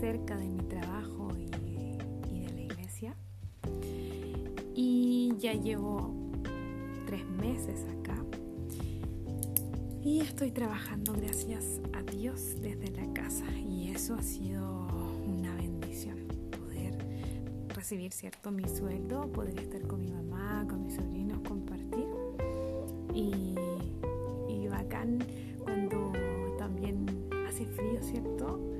cerca de mi trabajo y, de la iglesia. Y ya llevo tres meses acá. Y estoy trabajando gracias a Dios desde la casa. Y eso ha sido una bendición. Poder recibir cierto mi sueldo, poder estar con mi mamá, con mis sobrinos, compartir. Y, y bacán cuando también hace frío, ¿cierto?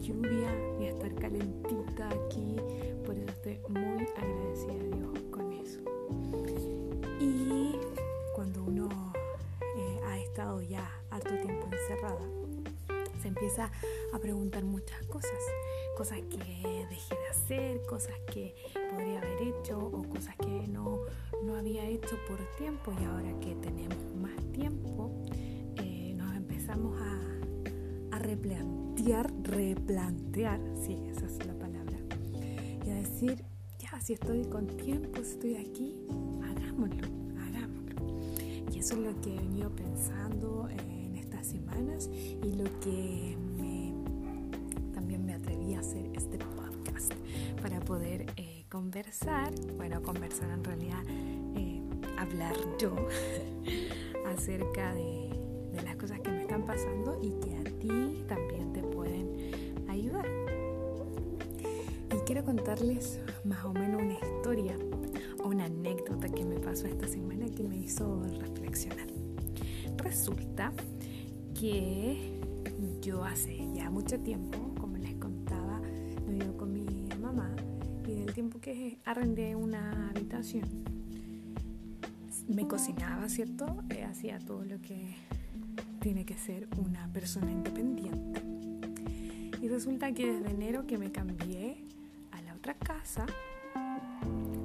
Lluvia y estar calentita aquí. Por eso estoy muy agradecida a Dios con eso. Y cuando uno eh, ha estado ya harto tiempo encerrada, se empieza a preguntar muchas cosas. Cosas que dejé de hacer, cosas que podría haber hecho o cosas que no, no había hecho por tiempo y ahora que tenemos más tiempo, eh, nos empezamos a, a replantear replantear, sí, esa es la palabra, y a decir, ya, si estoy con tiempo, si estoy aquí, hagámoslo, hagámoslo. Y eso es lo que he venido pensando en estas semanas y lo que me, también me atreví a hacer este podcast para poder eh, conversar, bueno, conversar en realidad, eh, hablar yo acerca de, de las cosas que me están pasando y quiero contarles más o menos una historia o una anécdota que me pasó esta semana que me hizo reflexionar. Resulta que yo hace ya mucho tiempo, como les contaba, me vivo con mi mamá y del tiempo que arrendé una habitación, me cocinaba, ¿cierto? Eh, hacía todo lo que tiene que ser una persona independiente. Y resulta que desde enero que me cambié, casa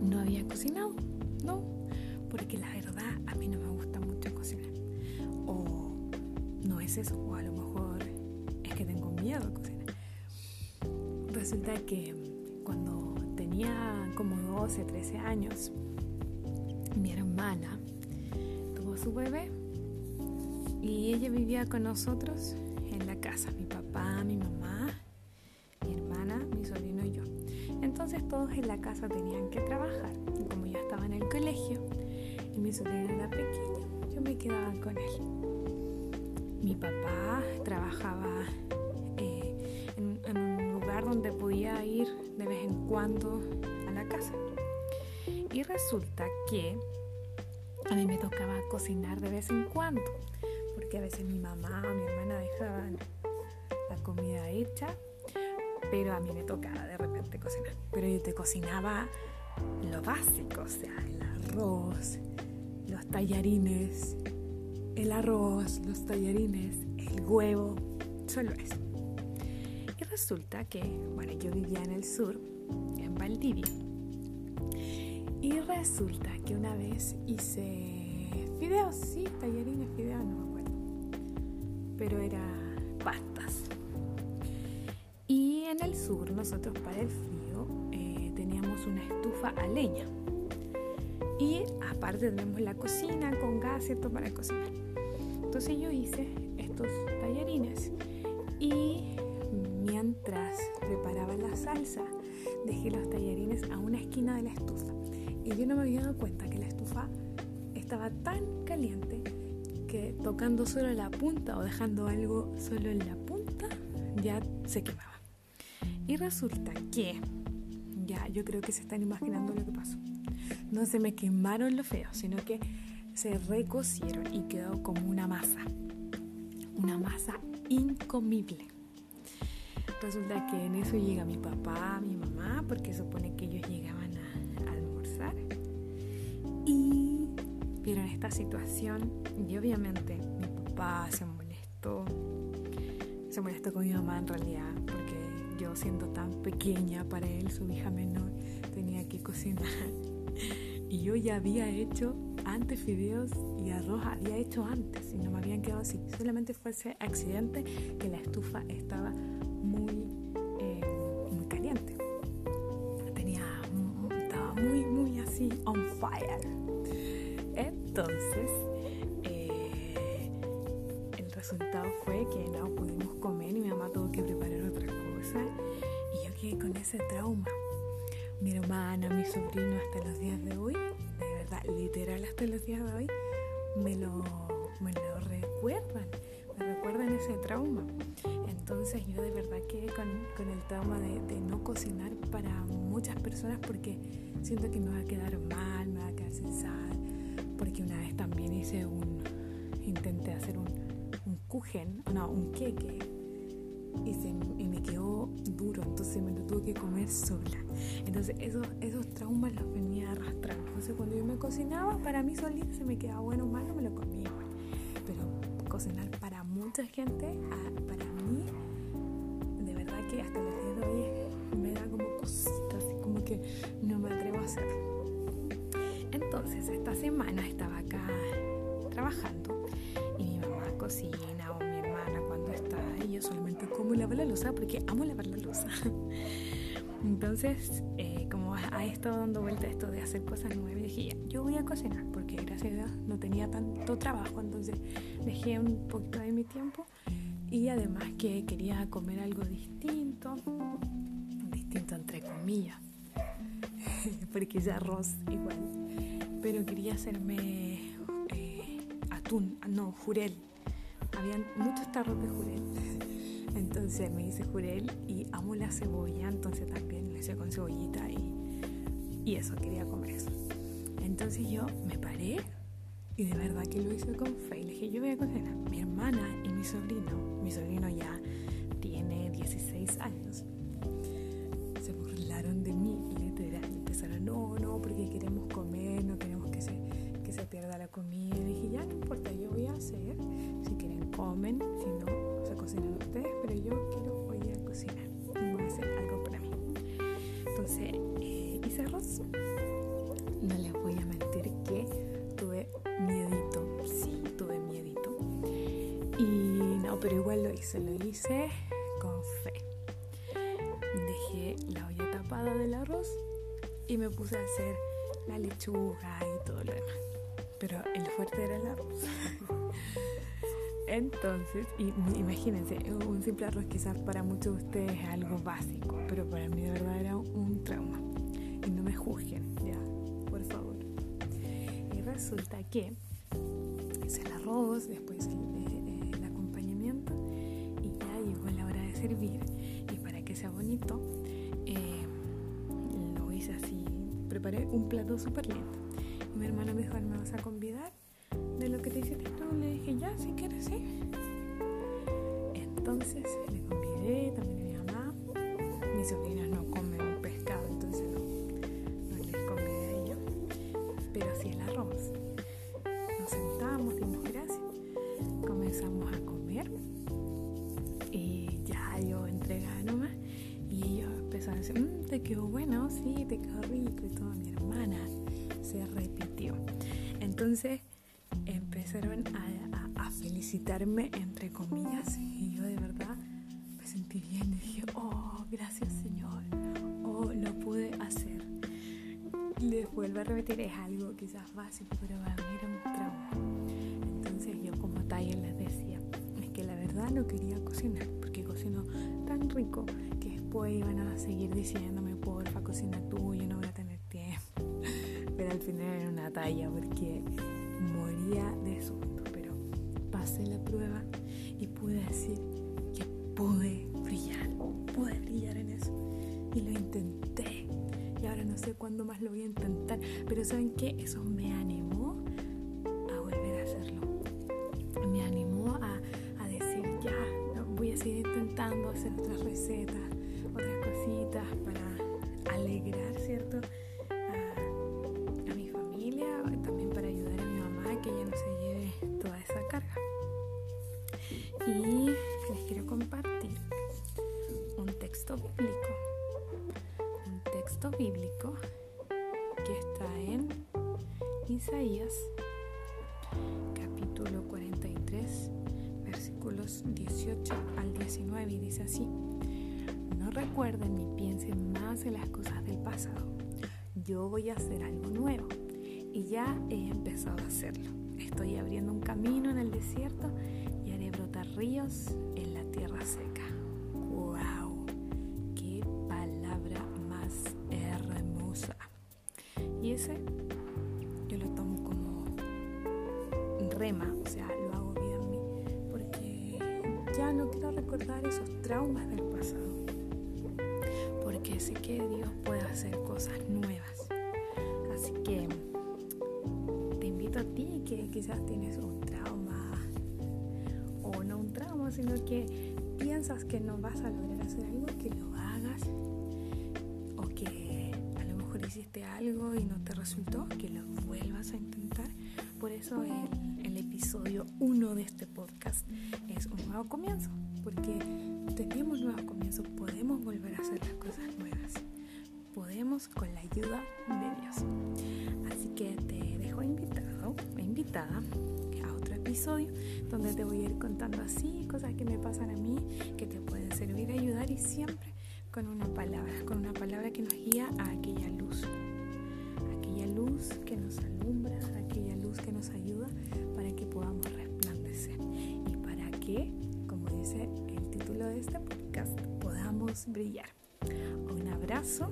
no había cocinado, no, porque la verdad a mí no me gusta mucho cocinar. O no es eso, o a lo mejor es que tengo miedo a cocinar. Resulta que cuando tenía como 12, 13 años, mi hermana tuvo su bebé y ella vivía con nosotros en la casa, mi papá, mi mamá en la casa tenían que trabajar. Y como ya estaba en el colegio y mi sobrino era pequeño, yo me quedaba con él. Mi papá trabajaba eh, en, en un lugar donde podía ir de vez en cuando a la casa. Y resulta que a mí me tocaba cocinar de vez en cuando, porque a veces mi mamá o mi hermana dejaban la comida hecha pero a mí me tocaba de repente cocinar. Pero yo te cocinaba lo básico, o sea, el arroz, los tallarines, el arroz, los tallarines, el huevo, solo eso. Y resulta que, bueno, yo vivía en el sur, en Valdivia. Y resulta que una vez hice fideos, sí, tallarines, fideos, no me acuerdo. Pero era pastas en el sur, nosotros para el frío eh, teníamos una estufa a leña. Y aparte tenemos la cocina con gas, ¿cierto? Para cocinar. Entonces yo hice estos tallarines y mientras preparaba la salsa, dejé los tallarines a una esquina de la estufa. Y yo no me había dado cuenta que la estufa estaba tan caliente que tocando solo la punta o dejando algo solo en la punta ya se quemaba. Y resulta que, ya, yo creo que se están imaginando lo que pasó. No se me quemaron los feos, sino que se recocieron y quedó como una masa. Una masa incomible. Resulta que en eso llega mi papá, mi mamá, porque supone que ellos llegaban a, almorzar. Y vieron esta situación y obviamente mi papá se molestó. Se molestó con mi mamá en realidad siendo tan pequeña para él, su hija menor, tenía que cocinar. Y yo ya había hecho antes fideos y arroz, había hecho antes y no me habían quedado así. Solamente fue ese accidente que la estufa estaba muy, eh, muy caliente. Tenía, estaba muy, muy así on fire. Entonces, eh, el resultado fue que no pudimos comer y mi mamá tuvo que preparar otra cosa quedé con ese trauma. Mi hermana, mi sobrino hasta los días de hoy, de verdad, literal hasta los días de hoy, me lo, me lo recuerdan, me recuerdan ese trauma. Entonces yo de verdad quedé con, con el trauma de, de, no cocinar para muchas personas porque siento que me va a quedar mal, me va a quedar sin sal, porque una vez también hice un, intenté hacer un, un kuchen, no, un queque y, se, y me quedó duro, entonces me lo tuve que comer sola. Entonces esos, esos traumas los venía arrastrando. Entonces cuando yo me cocinaba, para mí solita se me quedaba bueno o malo, me lo comía igual. Pero cocinar para mucha gente, para mí, de verdad que hasta los días de hoy me da como cositas, como que no me atrevo a hacerlo. Entonces esta semana estaba acá trabajando y mi mamá cocina yo solamente como lavar la losa porque amo lavar la losa. Entonces, eh, como ha estado dando vuelta esto de hacer cosas nuevas, dije, ya, yo voy a cocinar, porque gracias a Dios no tenía tanto trabajo, entonces dejé un poquito de mi tiempo y además que quería comer algo distinto, distinto entre comillas, porque ya arroz igual, pero quería hacerme eh, atún, no, jurel, habían muchos tarros de jurel. Entonces me hice jurel y amo la cebolla, entonces también lo hice con cebollita y, y eso, quería comer eso. Entonces yo me paré y de verdad que lo hice con fe. Y le dije, yo voy a cocinar. Mi hermana y mi sobrino, mi sobrino ya tiene 16 años, se burlaron de mí literal. Empezaron, no, no, porque queremos comer, no queremos que se, que se pierda la comida. Y dije, ya no importa, yo voy a hacer. Comen, si no, cocinan ustedes, pero yo quiero hoy a cocinar y voy a hacer algo para mí. Entonces eh, hice arroz. No les voy a mentir que tuve miedito, sí, tuve miedito. Y no, pero igual lo hice, lo hice con fe. Dejé la olla tapada del arroz y me puse a hacer la lechuga y todo lo demás. Pero el fuerte era el arroz. Entonces, imagínense, un simple arroz quizás para muchos de ustedes es algo básico, pero para mí de verdad era un trauma. Y no me juzguen, ya, por favor. Y resulta que hice el arroz, después el, el acompañamiento y ya llegó la hora de servir. Y para que sea bonito, eh, lo hice así, preparé un plato súper lindo. Mi hermana me dijo, ¿me vas a convidar? Dije, ya, si quieres, sí. Entonces le convidé también a mi mamá. Mis sobrinas no comen pescado, entonces no, no les convidé a ellos. Pero sí el arroz. Nos sentamos, dimos gracias, comenzamos a comer. Y ya yo entregaba nomás. Y ellos empezaron a decir, mmm, te quedó bueno, sí, te quedó rico y todo. Mi hermana se repitió. Entonces empezaron a, a, felicitarme entre comillas y yo de verdad me sentí bien y dije, oh, gracias Señor, oh, lo pude hacer. Les vuelvo a repetir, es algo quizás básico, pero para mí era un trauma. Entonces yo como talla les decía, es que la verdad no quería cocinar, porque cocino tan rico que después iban a seguir diciéndome, porfa, cocina tú, yo no voy a tener tiempo. Pero al final era una talla, porque moría de susto, pero pasé la prueba y pude decir que pude brillar, pude brillar en eso. Y lo intenté. Y ahora no sé cuándo más lo voy a intentar, pero ¿saben qué? Eso me animó a volver a hacerlo. Me animó a, a decir, ya, voy a seguir intentando hacer otras recetas, otras cositas para alegrar, ¿cierto? Y les quiero compartir un texto bíblico. Un texto bíblico que está en Isaías capítulo 43 versículos 18 al 19 y dice así, no recuerden ni piensen más en las cosas del pasado, yo voy a hacer algo nuevo y ya he empezado a hacerlo. Estoy abriendo un camino en el desierto y haré brotar ríos en la tierra seca. ¡Wow! ¡Qué palabra más hermosa! Y ese yo lo tomo como rema, o sea, lo hago bien en mí, porque ya no quiero recordar esos traumas del pasado, porque sé que Dios puede hacer cosas nuevas. Así que quizás tienes un trauma, o no un trauma, sino que piensas que no vas a lograr hacer algo, que lo hagas, o que a lo mejor hiciste algo y no te resultó, que lo vuelvas a intentar. Por eso el, episodio 1 de este podcast es un nuevo comienzo, porque tenemos nuevos comienzos, podemos volver a hacer las cosas nuevas, podemos con la ayuda de Dios. Así que te dejo invitado, invitada a otro episodio donde te voy a ir contando así cosas que me pasan a mí, que te pueden servir, ayudar y siempre con una palabra, con una palabra que nos guía a aquella luz, aquella luz que nos alumbra, aquella luz que nos ayuda para que podamos resplandecer y para que, como dice el título de este podcast, podamos brillar. Un abrazo